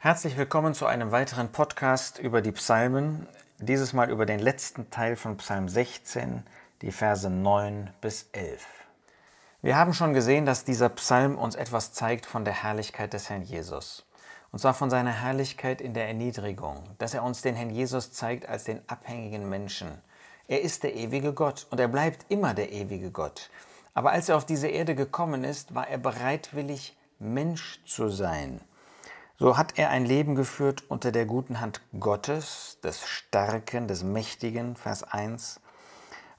Herzlich willkommen zu einem weiteren Podcast über die Psalmen, dieses Mal über den letzten Teil von Psalm 16, die Verse 9 bis 11. Wir haben schon gesehen, dass dieser Psalm uns etwas zeigt von der Herrlichkeit des Herrn Jesus. Und zwar von seiner Herrlichkeit in der Erniedrigung, dass er uns den Herrn Jesus zeigt als den abhängigen Menschen. Er ist der ewige Gott und er bleibt immer der ewige Gott. Aber als er auf diese Erde gekommen ist, war er bereitwillig, Mensch zu sein. So hat er ein Leben geführt unter der guten Hand Gottes, des Starken, des Mächtigen, Vers 1.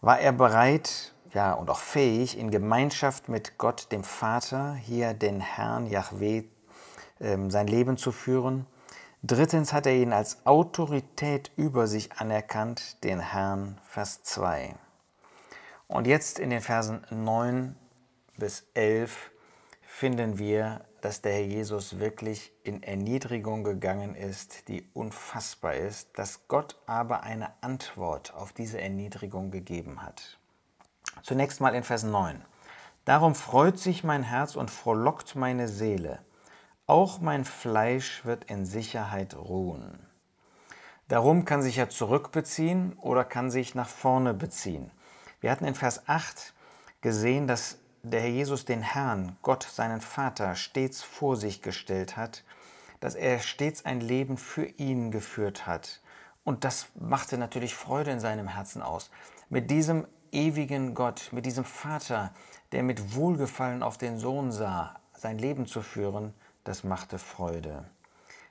War er bereit, ja, und auch fähig, in Gemeinschaft mit Gott, dem Vater, hier den Herrn Yahweh, ähm, sein Leben zu führen. Drittens hat er ihn als Autorität über sich anerkannt, den Herrn, Vers 2. Und jetzt in den Versen 9 bis 11 finden wir dass der Herr Jesus wirklich in Erniedrigung gegangen ist, die unfassbar ist, dass Gott aber eine Antwort auf diese Erniedrigung gegeben hat. Zunächst mal in Vers 9. Darum freut sich mein Herz und frohlockt meine Seele. Auch mein Fleisch wird in Sicherheit ruhen. Darum kann sich ja zurückbeziehen oder kann sich nach vorne beziehen. Wir hatten in Vers 8 gesehen, dass der Herr Jesus den Herrn, Gott, seinen Vater, stets vor sich gestellt hat, dass er stets ein Leben für ihn geführt hat. Und das machte natürlich Freude in seinem Herzen aus. Mit diesem ewigen Gott, mit diesem Vater, der mit Wohlgefallen auf den Sohn sah, sein Leben zu führen, das machte Freude.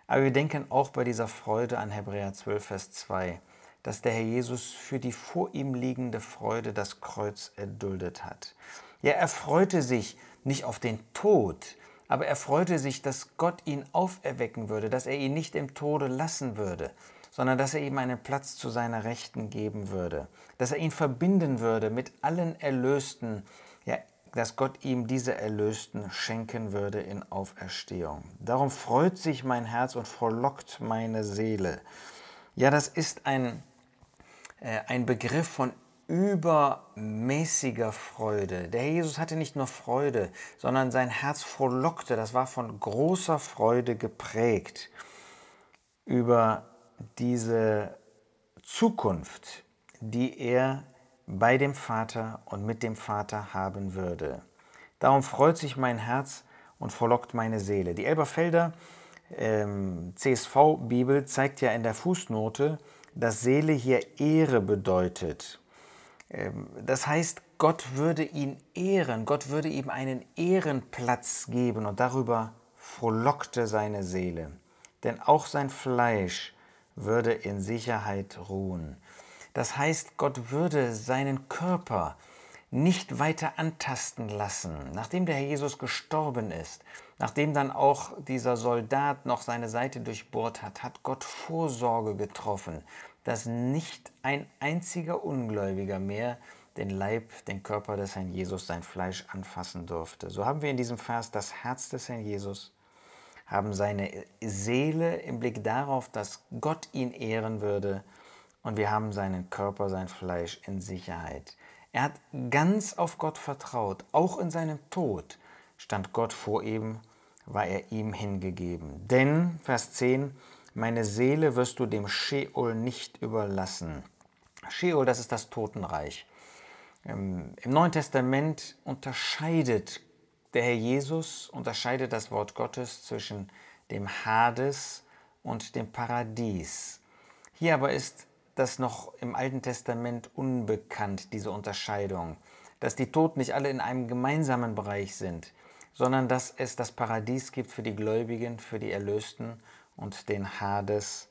Aber wir denken auch bei dieser Freude an Hebräer 12, Vers 2, dass der Herr Jesus für die vor ihm liegende Freude das Kreuz erduldet hat. Ja, er freute sich nicht auf den Tod, aber er freute sich, dass Gott ihn auferwecken würde, dass er ihn nicht im Tode lassen würde, sondern dass er ihm einen Platz zu seiner Rechten geben würde, dass er ihn verbinden würde mit allen Erlösten, ja, dass Gott ihm diese Erlösten schenken würde in Auferstehung. Darum freut sich mein Herz und frohlockt meine Seele. Ja, das ist ein, äh, ein Begriff von übermäßiger Freude. Der Jesus hatte nicht nur Freude, sondern sein Herz frohlockte. Das war von großer Freude geprägt über diese Zukunft, die er bei dem Vater und mit dem Vater haben würde. Darum freut sich mein Herz und frohlockt meine Seele. Die Elberfelder ähm, CSV-Bibel zeigt ja in der Fußnote, dass Seele hier Ehre bedeutet. Ähm, das heißt, Gott würde ihn ehren, Gott würde ihm einen Ehrenplatz geben und darüber frohlockte seine Seele. Denn auch sein Fleisch würde in Sicherheit ruhen. Das heißt, Gott würde seinen Körper nicht weiter antasten lassen, nachdem der Herr Jesus gestorben ist, nachdem dann auch dieser Soldat noch seine Seite durchbohrt hat, hat Gott Vorsorge getroffen, dass nicht ein einziger Ungläubiger mehr den Leib, den Körper des Herrn Jesus, sein Fleisch anfassen durfte. So haben wir in diesem Vers das Herz des Herrn Jesus, haben seine Seele im Blick darauf, dass Gott ihn ehren würde und wir haben seinen Körper, sein Fleisch in Sicherheit. Er hat ganz auf Gott vertraut, auch in seinem Tod stand Gott vor ihm, war er ihm hingegeben. Denn, Vers 10, meine Seele wirst du dem Sheol nicht überlassen. Sheol, das ist das Totenreich. Ähm, Im Neuen Testament unterscheidet der Herr Jesus, unterscheidet das Wort Gottes zwischen dem Hades und dem Paradies. Hier aber ist das noch im Alten Testament unbekannt, diese Unterscheidung, dass die Toten nicht alle in einem gemeinsamen Bereich sind, sondern dass es das Paradies gibt für die Gläubigen, für die Erlösten und den Hades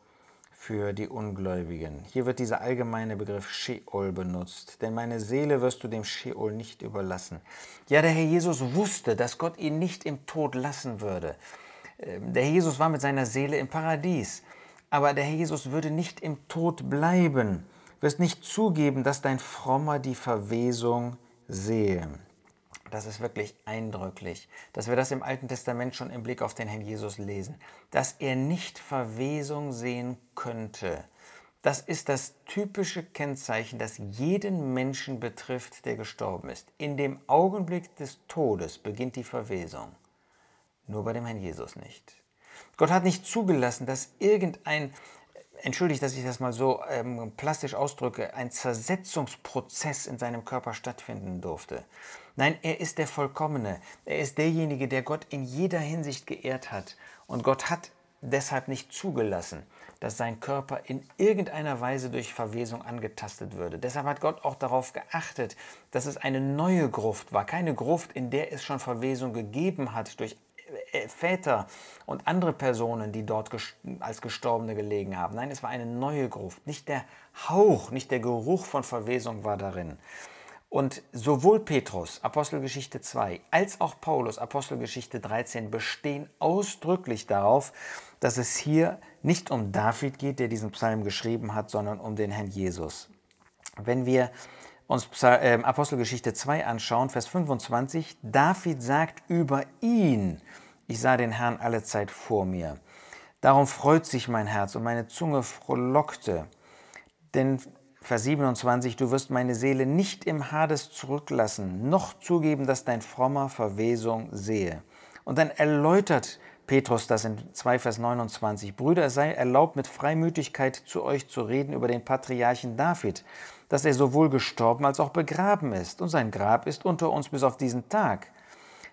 für die Ungläubigen. Hier wird dieser allgemeine Begriff Sheol benutzt, denn meine Seele wirst du dem Sheol nicht überlassen. Ja, der Herr Jesus wusste, dass Gott ihn nicht im Tod lassen würde. Ähm, der Herr Jesus war mit seiner Seele im Paradies, aber der Herr Jesus würde nicht im Tod bleiben, wirst nicht zugeben, dass dein Frommer die Verwesung sehe. Das ist wirklich eindrücklich, dass wir das im Alten Testament schon im Blick auf den Herrn Jesus lesen, dass er nicht Verwesung sehen könnte. Das ist das typische Kennzeichen, das jeden Menschen betrifft, der gestorben ist. In dem Augenblick des Todes beginnt die Verwesung. Nur bei dem Herrn Jesus nicht. Gott hat nicht zugelassen, dass irgendein, entschuldigt, dass ich das mal so ähm, plastisch ausdrücke, ein Zersetzungsprozess in seinem Körper stattfinden durfte. Nein, er ist der Vollkommene. Er ist derjenige, der Gott in jeder Hinsicht geehrt hat. Und Gott hat deshalb nicht zugelassen, dass sein Körper in irgendeiner Weise durch Verwesung angetastet würde. Deshalb hat Gott auch darauf geachtet, dass es eine neue Gruft war, keine Gruft, in der es schon Verwesung gegeben hat durch Väter und andere Personen, die dort als Gestorbene gelegen haben. Nein, es war eine neue Gruft. Nicht der Hauch, nicht der Geruch von Verwesung war darin. Und sowohl Petrus, Apostelgeschichte 2, als auch Paulus, Apostelgeschichte 13, bestehen ausdrücklich darauf, dass es hier nicht um David geht, der diesen Psalm geschrieben hat, sondern um den Herrn Jesus. Wenn wir uns ähm, Apostelgeschichte 2 anschauen, Vers 25, David sagt über ihn, ich sah den Herrn alle Zeit vor mir. Darum freut sich mein Herz und meine Zunge frohlockte. Denn Vers 27, du wirst meine Seele nicht im Hades zurücklassen, noch zugeben, dass dein frommer Verwesung sehe. Und dann erläutert Petrus das in 2 Vers 29. Brüder, es sei erlaubt, mit Freimütigkeit zu euch zu reden über den Patriarchen David, dass er sowohl gestorben als auch begraben ist, und sein Grab ist unter uns bis auf diesen Tag.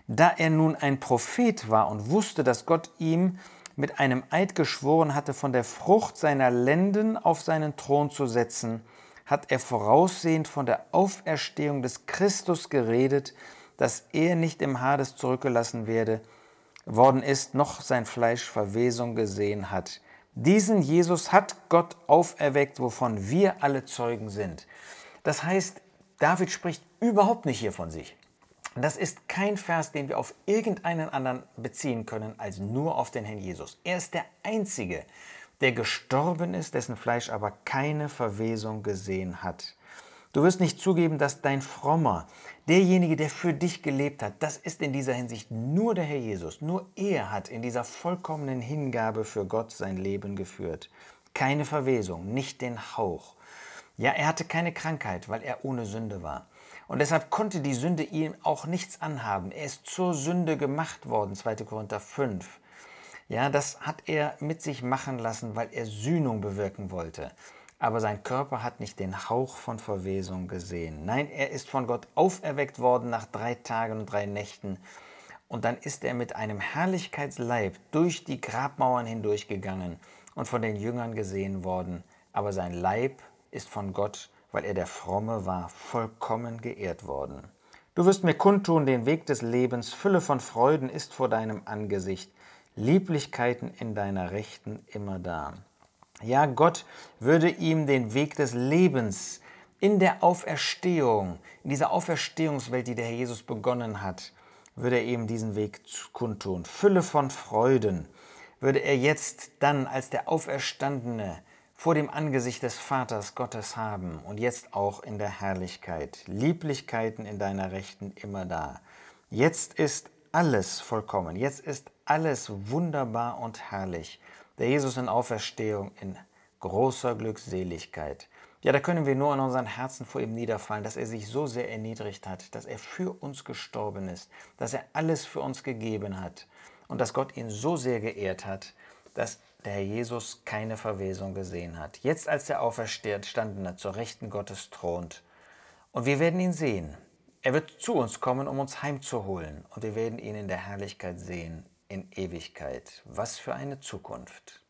Da er nun ein Prophet war und wusste, dass Gott ihm mit einem Eid geschworen hatte, von der Frucht seiner Lenden auf seinen Thron zu setzen, hat er voraussehend von der Auferstehung des Christus geredet, dass er nicht im Hades zurückgelassen werde, worden ist, noch sein Fleisch Verwesung gesehen hat. Diesen Jesus hat Gott auferweckt, wovon wir alle Zeugen sind. Das heißt, David spricht überhaupt nicht hier von sich. Das ist kein Vers, den wir auf irgendeinen anderen beziehen können, als nur auf den Herrn Jesus. Er ist der Einzige, der gestorben ist, dessen Fleisch aber keine Verwesung gesehen hat. Du wirst nicht zugeben, dass dein Frommer, derjenige, der für dich gelebt hat, das ist in dieser Hinsicht nur der Herr Jesus. Nur er hat in dieser vollkommenen Hingabe für Gott sein Leben geführt. Keine Verwesung, nicht den Hauch. Ja, er hatte keine Krankheit, weil er ohne Sünde war. Und deshalb konnte die Sünde ihm auch nichts anhaben. Er ist zur Sünde gemacht worden, 2. Korinther 5. Ja, das hat er mit sich machen lassen, weil er Sühnung bewirken wollte. Aber sein Körper hat nicht den Hauch von Verwesung gesehen. Nein, er ist von Gott auferweckt worden nach drei Tagen und drei Nächten. Und dann ist er mit einem Herrlichkeitsleib durch die Grabmauern hindurchgegangen und von den Jüngern gesehen worden. Aber sein Leib ist von Gott, weil er der Fromme war, vollkommen geehrt worden. Du wirst mir kundtun den Weg des Lebens, Fülle von Freuden ist vor deinem Angesicht. Lieblichkeiten in deiner Rechten immer da. Ja, Gott würde ihm den Weg des Lebens in der Auferstehung, in dieser Auferstehungswelt, die der Herr Jesus begonnen hat, würde er ihm diesen Weg kundtun. Fülle von Freuden würde er jetzt dann als der Auferstandene vor dem Angesicht des Vaters Gottes haben und jetzt auch in der Herrlichkeit. Lieblichkeiten in deiner Rechten immer da. Jetzt ist alles vollkommen. Jetzt ist alles wunderbar und herrlich. Der Jesus in Auferstehung in großer Glückseligkeit. Ja, da können wir nur in unseren Herzen vor ihm niederfallen, dass er sich so sehr erniedrigt hat, dass er für uns gestorben ist, dass er alles für uns gegeben hat und dass Gott ihn so sehr geehrt hat, dass der Herr Jesus keine Verwesung gesehen hat. Jetzt als der Auferstandene zur Rechten Gottes thront. Und wir werden ihn sehen. Er wird zu uns kommen, um uns heimzuholen. Und wir werden ihn in der Herrlichkeit sehen, in Ewigkeit. Was für eine Zukunft.